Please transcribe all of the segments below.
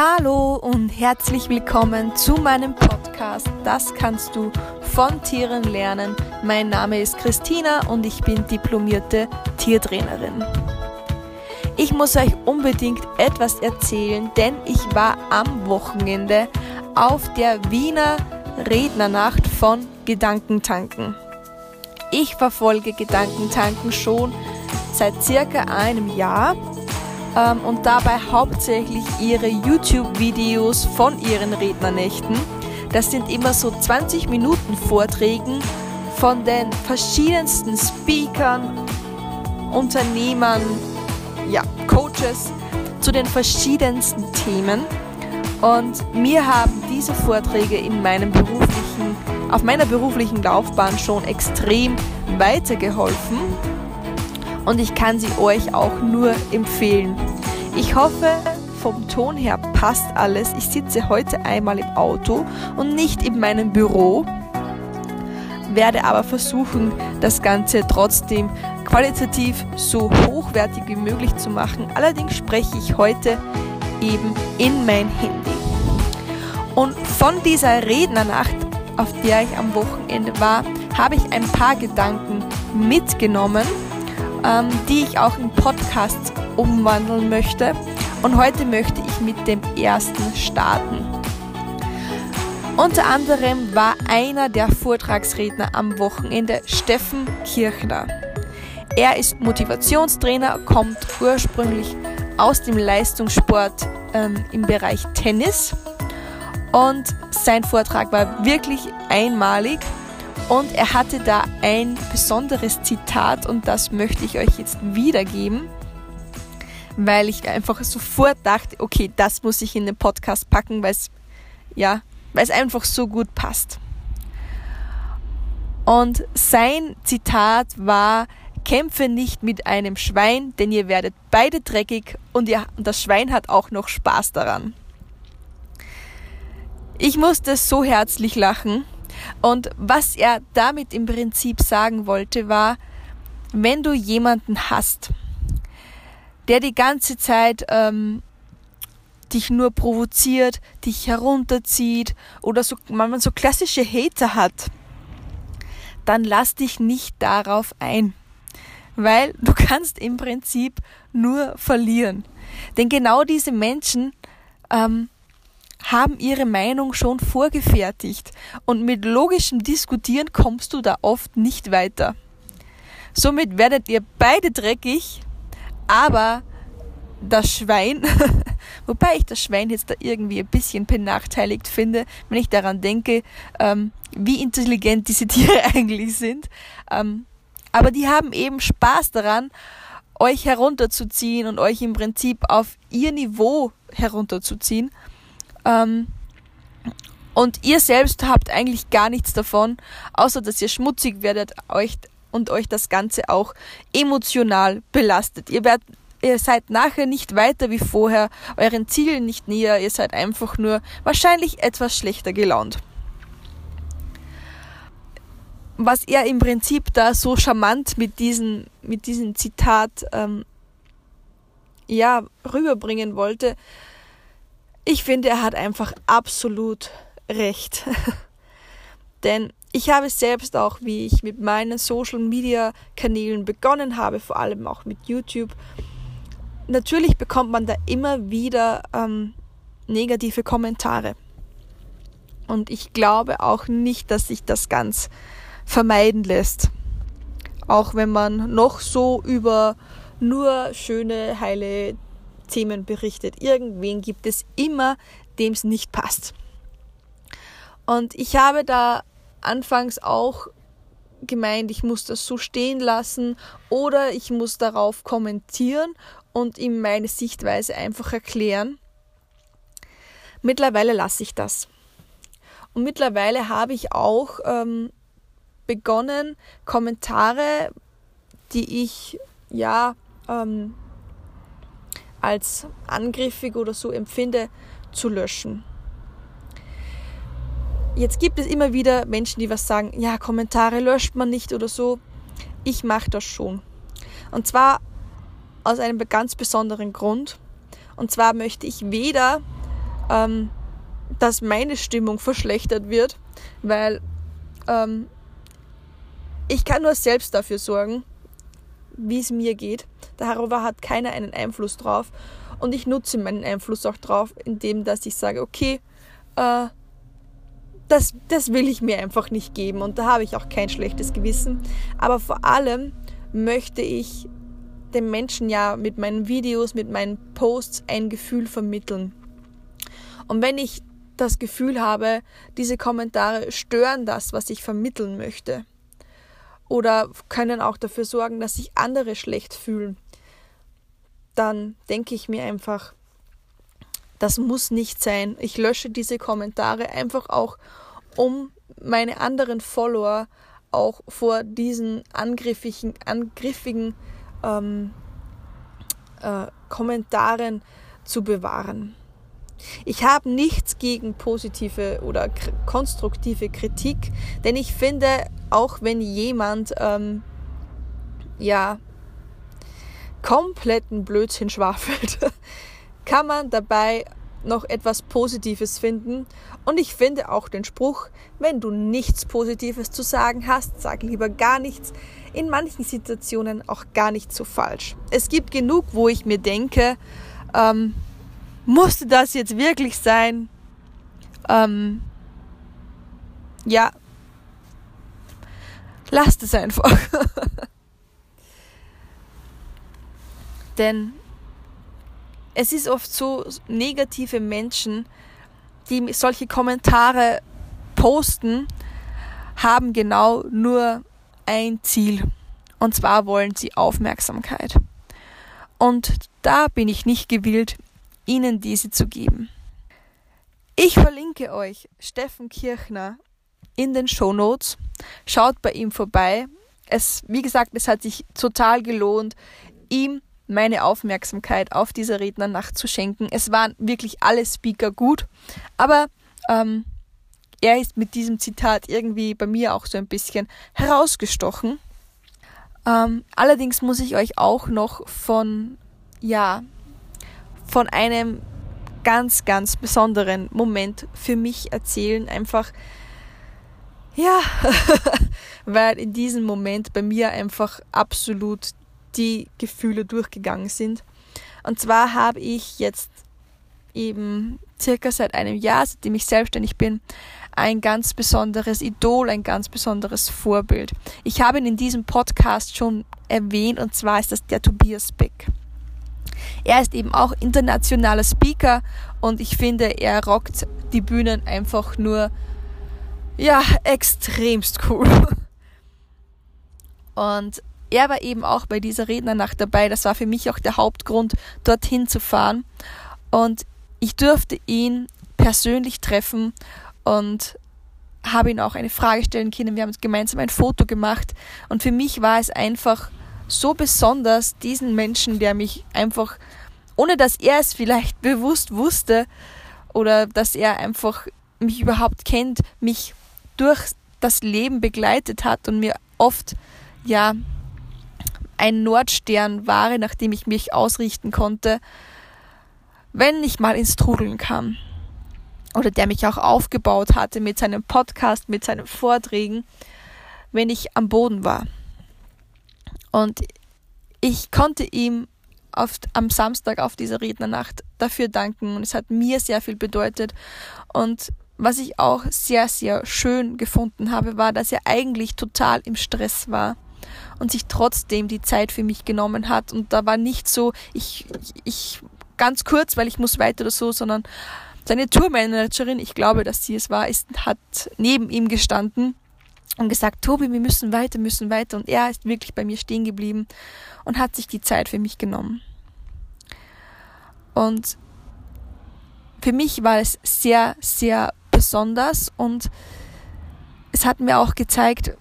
Hallo und herzlich willkommen zu meinem Podcast Das kannst du von Tieren lernen. Mein Name ist Christina und ich bin diplomierte Tiertrainerin. Ich muss euch unbedingt etwas erzählen, denn ich war am Wochenende auf der Wiener Rednernacht von Gedankentanken. Ich verfolge Gedankentanken schon seit circa einem Jahr ähm, und dabei hauptsächlich ihre YouTube-Videos von ihren Rednernächten. Das sind immer so 20 Minuten Vorträgen von den verschiedensten Speakern, Unternehmern, ja, Coaches zu den verschiedensten Themen. Und mir haben diese Vorträge in meinem beruflichen, auf meiner beruflichen Laufbahn schon extrem weitergeholfen und ich kann sie euch auch nur empfehlen. Ich hoffe, vom Ton her passt alles. Ich sitze heute einmal im Auto und nicht in meinem Büro, werde aber versuchen, das Ganze trotzdem qualitativ so hochwertig wie möglich zu machen. Allerdings spreche ich heute eben in mein Handy. Und von dieser Rednernacht, auf der ich am Wochenende war, habe ich ein paar Gedanken mitgenommen ähm, die ich auch in Podcasts umwandeln möchte. Und heute möchte ich mit dem ersten starten. Unter anderem war einer der Vortragsredner am Wochenende Steffen Kirchner. Er ist Motivationstrainer, kommt ursprünglich aus dem Leistungssport ähm, im Bereich Tennis und sein Vortrag war wirklich einmalig und er hatte da ein besonderes Zitat und das möchte ich euch jetzt wiedergeben, weil ich einfach sofort dachte, okay, das muss ich in den Podcast packen, weil es ja, einfach so gut passt. Und sein Zitat war, kämpfe nicht mit einem Schwein, denn ihr werdet beide dreckig und, ihr, und das Schwein hat auch noch Spaß daran. Ich musste so herzlich lachen und was er damit im Prinzip sagen wollte, war, wenn du jemanden hast, der die ganze Zeit ähm, dich nur provoziert, dich herunterzieht oder so, wenn man so klassische Hater hat, dann lass dich nicht darauf ein. Weil du kannst im Prinzip nur verlieren. Denn genau diese Menschen ähm, haben ihre Meinung schon vorgefertigt und mit logischem Diskutieren kommst du da oft nicht weiter. Somit werdet ihr beide dreckig, aber das Schwein, wobei ich das Schwein jetzt da irgendwie ein bisschen benachteiligt finde, wenn ich daran denke, ähm, wie intelligent diese Tiere eigentlich sind. Ähm, aber die haben eben Spaß daran, euch herunterzuziehen und euch im Prinzip auf ihr Niveau herunterzuziehen. Ähm, und ihr selbst habt eigentlich gar nichts davon, außer dass ihr schmutzig werdet euch und euch das Ganze auch emotional belastet. Ihr werdet ihr seid nachher nicht weiter wie vorher, euren Zielen nicht näher, ihr seid einfach nur wahrscheinlich etwas schlechter gelaunt. Was er im Prinzip da so charmant mit diesem mit diesem Zitat ähm, ja rüberbringen wollte, ich finde, er hat einfach absolut recht. Denn ich habe selbst auch, wie ich mit meinen Social Media Kanälen begonnen habe, vor allem auch mit YouTube, natürlich bekommt man da immer wieder ähm, negative Kommentare. Und ich glaube auch nicht, dass sich das ganz vermeiden lässt. Auch wenn man noch so über nur schöne, heile Themen berichtet. Irgendwen gibt es immer, dem es nicht passt. Und ich habe da anfangs auch gemeint, ich muss das so stehen lassen oder ich muss darauf kommentieren und ihm meine Sichtweise einfach erklären. Mittlerweile lasse ich das. Und mittlerweile habe ich auch ähm, begonnen, Kommentare, die ich ja ähm, als angriffig oder so empfinde, zu löschen. Jetzt gibt es immer wieder Menschen, die was sagen, ja, Kommentare löscht man nicht oder so. Ich mache das schon. Und zwar aus einem ganz besonderen Grund. Und zwar möchte ich weder ähm, dass meine Stimmung verschlechtert wird, weil ähm, ich kann nur selbst dafür sorgen, wie es mir geht. Darüber hat keiner einen Einfluss drauf. Und ich nutze meinen Einfluss auch drauf, indem dass ich sage, okay, äh, das, das will ich mir einfach nicht geben. Und da habe ich auch kein schlechtes Gewissen. Aber vor allem möchte ich den Menschen ja mit meinen Videos, mit meinen Posts ein Gefühl vermitteln. Und wenn ich das Gefühl habe, diese Kommentare stören das, was ich vermitteln möchte, oder können auch dafür sorgen, dass sich andere schlecht fühlen, dann denke ich mir einfach, das muss nicht sein. Ich lösche diese Kommentare einfach auch, um meine anderen Follower auch vor diesen angriffigen, angriffigen ähm, äh, Kommentaren zu bewahren. Ich habe nichts gegen positive oder konstruktive Kritik, denn ich finde, auch wenn jemand ähm, ja kompletten Blödsinn schwafelt, kann man dabei noch etwas Positives finden. Und ich finde auch den Spruch, wenn du nichts Positives zu sagen hast, sag lieber gar nichts. In manchen Situationen auch gar nicht so falsch. Es gibt genug, wo ich mir denke, ähm, musste das jetzt wirklich sein? Ähm, ja, lasst es einfach. Denn es ist oft so, negative Menschen, die solche Kommentare posten, haben genau nur ein Ziel. Und zwar wollen sie Aufmerksamkeit. Und da bin ich nicht gewillt, ihnen diese zu geben. Ich verlinke euch Steffen Kirchner in den Show Notes. Schaut bei ihm vorbei. Es, wie gesagt, es hat sich total gelohnt, ihm meine Aufmerksamkeit auf dieser Rednernacht zu schenken. Es waren wirklich alle Speaker gut, aber ähm, er ist mit diesem Zitat irgendwie bei mir auch so ein bisschen herausgestochen. Ähm, allerdings muss ich euch auch noch von, ja, von einem ganz, ganz besonderen Moment für mich erzählen. Einfach, ja, weil in diesem Moment bei mir einfach absolut die Gefühle durchgegangen sind. Und zwar habe ich jetzt eben circa seit einem Jahr, seitdem ich selbstständig bin, ein ganz besonderes Idol, ein ganz besonderes Vorbild. Ich habe ihn in diesem Podcast schon erwähnt und zwar ist das der Tobias Beck. Er ist eben auch internationaler Speaker und ich finde, er rockt die Bühnen einfach nur, ja, extremst cool. Und er war eben auch bei dieser Rednernacht dabei. Das war für mich auch der Hauptgrund, dorthin zu fahren. Und ich durfte ihn persönlich treffen und habe ihn auch eine Frage stellen können. Wir haben gemeinsam ein Foto gemacht. Und für mich war es einfach so besonders, diesen Menschen, der mich einfach, ohne dass er es vielleicht bewusst wusste oder dass er einfach mich überhaupt kennt, mich durch das Leben begleitet hat und mir oft, ja, ein Nordstern war, nach dem ich mich ausrichten konnte, wenn ich mal ins Trudeln kam. Oder der mich auch aufgebaut hatte mit seinem Podcast, mit seinen Vorträgen, wenn ich am Boden war. Und ich konnte ihm auf, am Samstag auf dieser Rednernacht dafür danken und es hat mir sehr viel bedeutet. Und was ich auch sehr, sehr schön gefunden habe, war, dass er eigentlich total im Stress war und sich trotzdem die Zeit für mich genommen hat. Und da war nicht so, ich, ich ganz kurz, weil ich muss weiter oder so, sondern seine Tourmanagerin, ich glaube, dass sie es war, ist, hat neben ihm gestanden und gesagt, Tobi, wir müssen weiter, müssen weiter. Und er ist wirklich bei mir stehen geblieben und hat sich die Zeit für mich genommen. Und für mich war es sehr, sehr besonders und es hat mir auch gezeigt,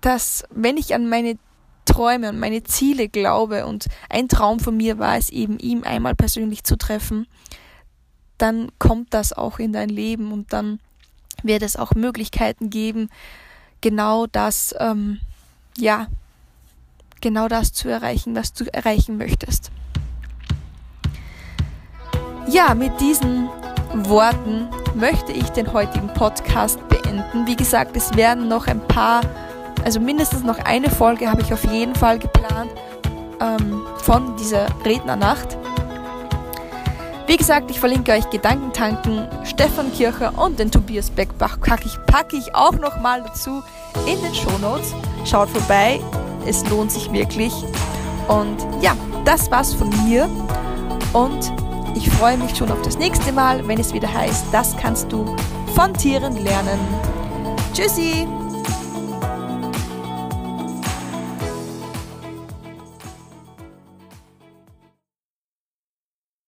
dass wenn ich an meine Träume und meine Ziele glaube und ein Traum von mir war es eben, ihm einmal persönlich zu treffen, dann kommt das auch in dein Leben und dann wird es auch Möglichkeiten geben, genau das, ähm, ja, genau das zu erreichen, was du erreichen möchtest. Ja, mit diesen Worten möchte ich den heutigen Podcast beenden. Wie gesagt, es werden noch ein paar, also mindestens noch eine Folge habe ich auf jeden Fall geplant ähm, von dieser Rednernacht. Wie gesagt, ich verlinke euch Gedankentanken, Stefan Kircher und den Tobias Beckbach packe ich, packe ich auch nochmal dazu in den Shownotes. Schaut vorbei, es lohnt sich wirklich. Und ja, das war's von mir. Und ich freue mich schon auf das nächste Mal, wenn es wieder heißt, das kannst du von Tieren lernen. Tschüssi!